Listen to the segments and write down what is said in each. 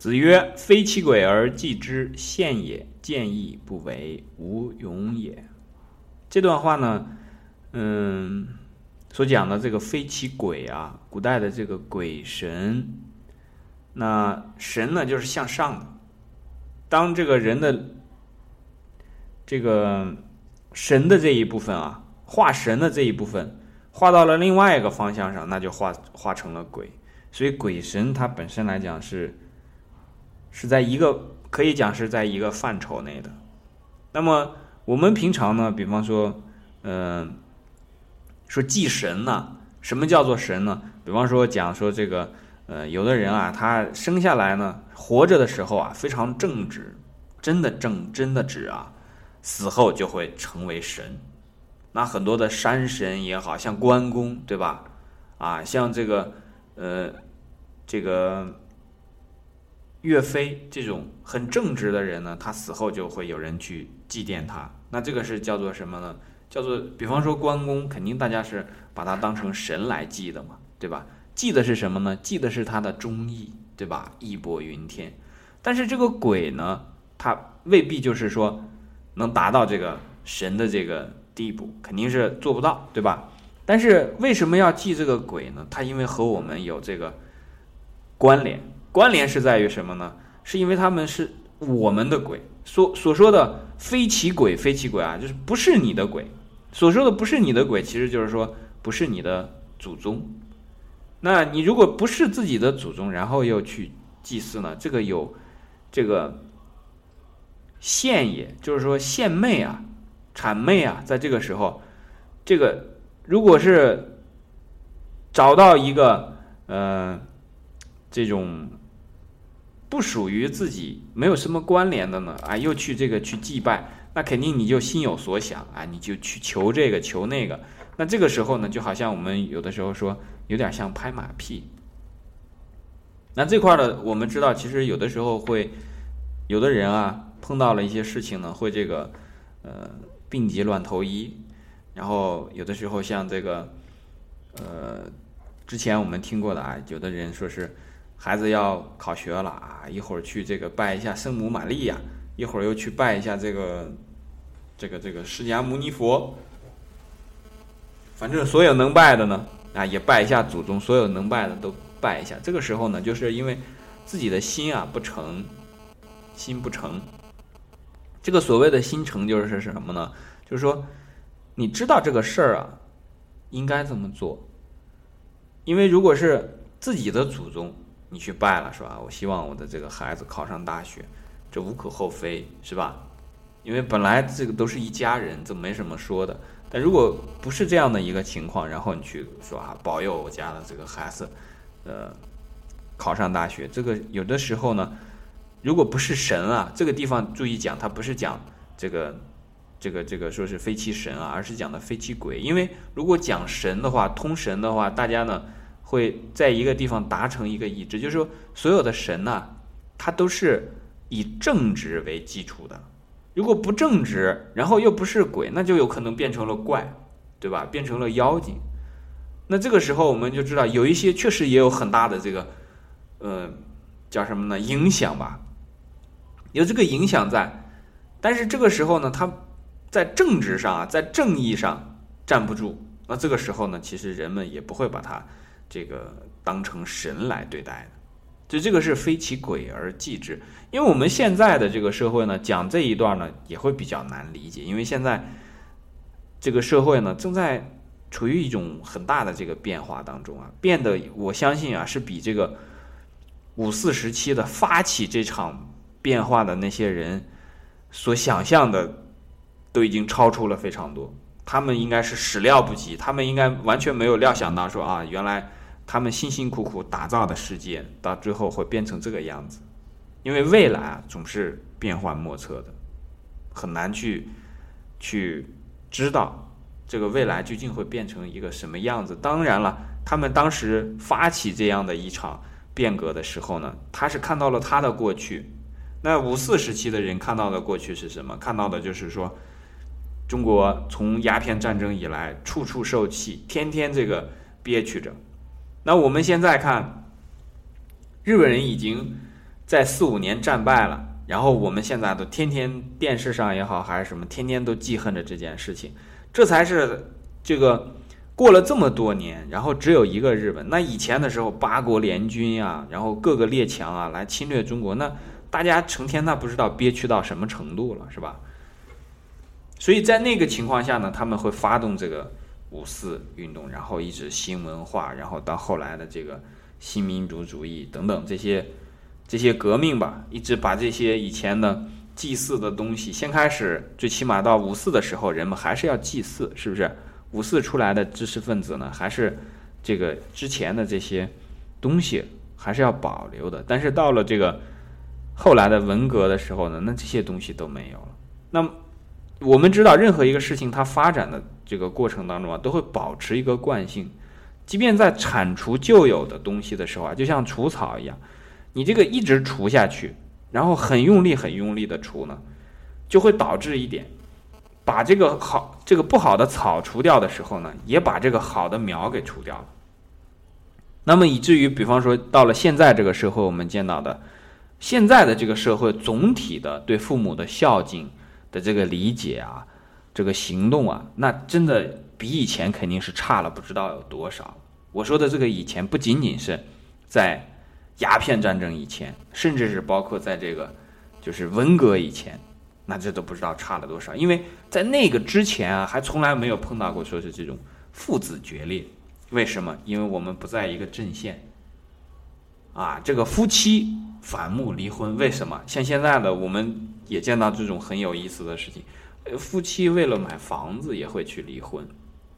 子曰：“非其鬼而祭之，献也；见义不为，无勇也。”这段话呢，嗯，所讲的这个非其鬼啊，古代的这个鬼神，那神呢就是向上的。当这个人的这个神的这一部分啊，化神的这一部分，化到了另外一个方向上，那就化化成了鬼。所以鬼神它本身来讲是。是在一个可以讲是在一个范畴内的。那么我们平常呢，比方说，嗯，说祭神呢，什么叫做神呢？比方说讲说这个，呃，有的人啊，他生下来呢，活着的时候啊，非常正直，真的正，真的直啊，死后就会成为神。那很多的山神也好像关公，对吧？啊，像这个，呃，这个。岳飞这种很正直的人呢，他死后就会有人去祭奠他。那这个是叫做什么呢？叫做，比方说关公，肯定大家是把他当成神来祭的嘛，对吧？祭的是什么呢？祭的是他的忠义，对吧？义薄云天。但是这个鬼呢，他未必就是说能达到这个神的这个地步，肯定是做不到，对吧？但是为什么要祭这个鬼呢？他因为和我们有这个关联。关联是在于什么呢？是因为他们是我们的鬼，所所说的非其鬼，非其鬼啊，就是不是你的鬼。所说的不是你的鬼，其实就是说不是你的祖宗。那你如果不是自己的祖宗，然后又去祭祀呢？这个有这个献也，就是说献媚啊、谄媚啊，在这个时候，这个如果是找到一个呃这种。不属于自己，没有什么关联的呢，啊，又去这个去祭拜，那肯定你就心有所想啊，你就去求这个求那个，那这个时候呢，就好像我们有的时候说，有点像拍马屁。那这块的，我们知道，其实有的时候会，有的人啊，碰到了一些事情呢，会这个，呃，病急乱投医，然后有的时候像这个，呃，之前我们听过的啊，有的人说是。孩子要考学了啊，一会儿去这个拜一下圣母玛利亚，一会儿又去拜一下这个，这个这个释迦牟尼佛。反正所有能拜的呢，啊也拜一下祖宗，所有能拜的都拜一下。这个时候呢，就是因为自己的心啊不成，心不成。这个所谓的心诚就是什么呢？就是说，你知道这个事儿啊，应该这么做。因为如果是自己的祖宗。你去拜了是吧？我希望我的这个孩子考上大学，这无可厚非是吧？因为本来这个都是一家人，这没什么说的。但如果不是这样的一个情况，然后你去说啊，保佑我家的这个孩子，呃，考上大学，这个有的时候呢，如果不是神啊，这个地方注意讲，它不是讲这个这个这个说是非其神啊，而是讲的非其鬼。因为如果讲神的话，通神的话，大家呢。会在一个地方达成一个一致，就是说，所有的神呐，它都是以正直为基础的。如果不正直，然后又不是鬼，那就有可能变成了怪，对吧？变成了妖精。那这个时候我们就知道，有一些确实也有很大的这个，呃，叫什么呢？影响吧，有这个影响在。但是这个时候呢，它在政治上啊，在正义上站不住。那这个时候呢，其实人们也不会把它。这个当成神来对待的，就这个是非其鬼而祭之。因为我们现在的这个社会呢，讲这一段呢也会比较难理解，因为现在这个社会呢正在处于一种很大的这个变化当中啊，变得我相信啊是比这个五四时期的发起这场变化的那些人所想象的都已经超出了非常多，他们应该是始料不及，他们应该完全没有料想到说啊原来。他们辛辛苦苦打造的世界，到最后会变成这个样子，因为未来啊总是变幻莫测的，很难去去知道这个未来究竟会变成一个什么样子。当然了，他们当时发起这样的一场变革的时候呢，他是看到了他的过去。那五四时期的人看到的过去是什么？看到的就是说，中国从鸦片战争以来，处处受气，天天这个憋屈着。那我们现在看，日本人已经在四五年战败了，然后我们现在都天天电视上也好还是什么，天天都记恨着这件事情，这才是这个过了这么多年，然后只有一个日本。那以前的时候，八国联军啊，然后各个列强啊来侵略中国，那大家成天那不知道憋屈到什么程度了，是吧？所以在那个情况下呢，他们会发动这个五四运动，然后一直新文化，然后到后来的这个新民主主义等等这些。这些革命吧，一直把这些以前的祭祀的东西，先开始，最起码到五四的时候，人们还是要祭祀，是不是？五四出来的知识分子呢，还是这个之前的这些东西还是要保留的。但是到了这个后来的文革的时候呢，那这些东西都没有了。那我们知道，任何一个事情它发展的这个过程当中啊，都会保持一个惯性，即便在铲除旧有的东西的时候啊，就像除草一样。你这个一直除下去，然后很用力、很用力的除呢，就会导致一点，把这个好、这个不好的草除掉的时候呢，也把这个好的苗给除掉了。那么以至于，比方说到了现在这个社会，我们见到的现在的这个社会总体的对父母的孝敬的这个理解啊，这个行动啊，那真的比以前肯定是差了不知道有多少。我说的这个以前，不仅仅是在。鸦片战争以前，甚至是包括在这个，就是文革以前，那这都不知道差了多少。因为在那个之前啊，还从来没有碰到过说是这种父子决裂。为什么？因为我们不在一个阵线。啊，这个夫妻反目离婚，为什么？像现在的我们也见到这种很有意思的事情，夫妻为了买房子也会去离婚。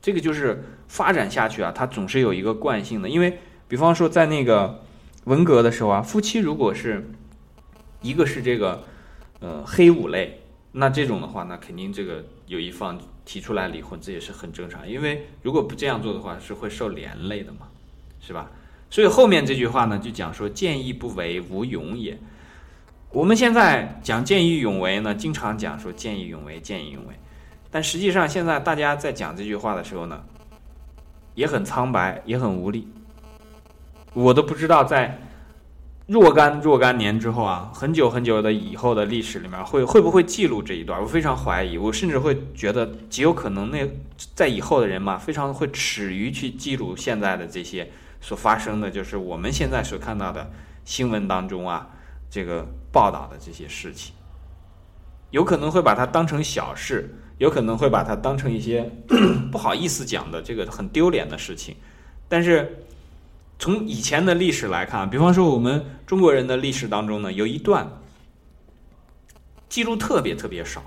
这个就是发展下去啊，它总是有一个惯性的。因为，比方说在那个。文革的时候啊，夫妻如果是一个是这个呃黑五类，那这种的话，那肯定这个有一方提出来离婚，这也是很正常。因为如果不这样做的话，是会受连累的嘛，是吧？所以后面这句话呢，就讲说见义不为无勇也。我们现在讲见义勇为呢，经常讲说见义勇为，见义勇为，但实际上现在大家在讲这句话的时候呢，也很苍白，也很无力。我都不知道在若干若干年之后啊，很久很久的以后的历史里面会会不会记录这一段？我非常怀疑，我甚至会觉得极有可能那在以后的人嘛，非常会耻于去记录现在的这些所发生的就是我们现在所看到的新闻当中啊，这个报道的这些事情，有可能会把它当成小事，有可能会把它当成一些 不好意思讲的这个很丢脸的事情，但是。从以前的历史来看，比方说我们中国人的历史当中呢，有一段记录特别特别少，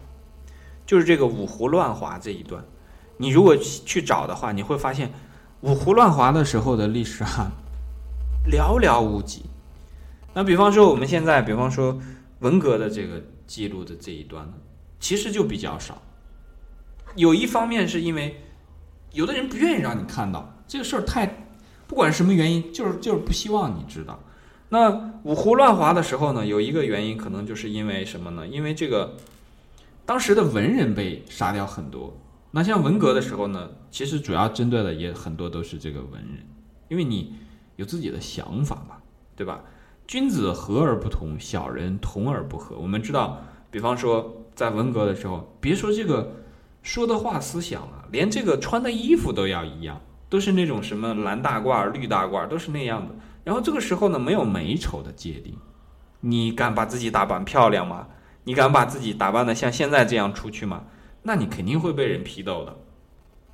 就是这个五胡乱华这一段。你如果去找的话，你会发现五胡乱华的时候的历史啊，寥寥无几。那比方说我们现在，比方说文革的这个记录的这一段呢，其实就比较少。有一方面是因为有的人不愿意让你看到这个事儿太。不管什么原因，就是就是不希望你知道。那五胡乱华的时候呢，有一个原因，可能就是因为什么呢？因为这个当时的文人被杀掉很多。那像文革的时候呢，其实主要针对的也很多都是这个文人，因为你有自己的想法嘛，对吧？君子和而不同，小人同而不和。我们知道，比方说在文革的时候，别说这个说的话、思想了，连这个穿的衣服都要一样。都是那种什么蓝大褂、绿大褂，都是那样的。然后这个时候呢，没有美丑的界定，你敢把自己打扮漂亮吗？你敢把自己打扮的像现在这样出去吗？那你肯定会被人批斗的，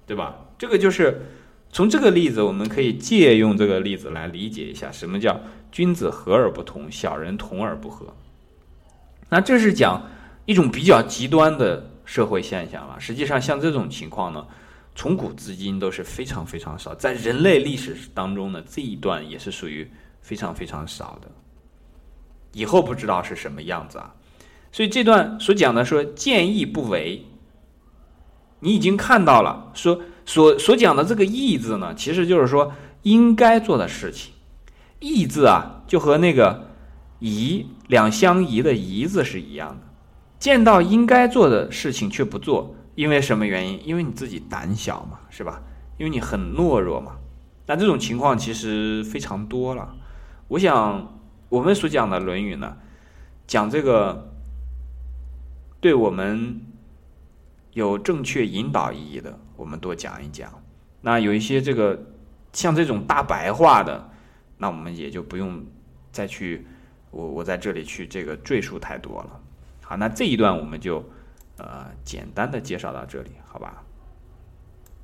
对吧？这个就是从这个例子，我们可以借用这个例子来理解一下，什么叫君子和而不同，小人同而不和。那这是讲一种比较极端的社会现象了。实际上，像这种情况呢。从古至今都是非常非常少，在人类历史当中呢，这一段也是属于非常非常少的。以后不知道是什么样子啊。所以这段所讲的说见义不为，你已经看到了，说所所讲的这个义字呢，其实就是说应该做的事情。义字啊，就和那个宜两相宜的宜字是一样的，见到应该做的事情却不做。因为什么原因？因为你自己胆小嘛，是吧？因为你很懦弱嘛。那这种情况其实非常多了。我想，我们所讲的《论语》呢，讲这个对我们有正确引导意义的，我们多讲一讲。那有一些这个像这种大白话的，那我们也就不用再去我我在这里去这个赘述太多了。好，那这一段我们就呃简单的介绍到这里，好吧？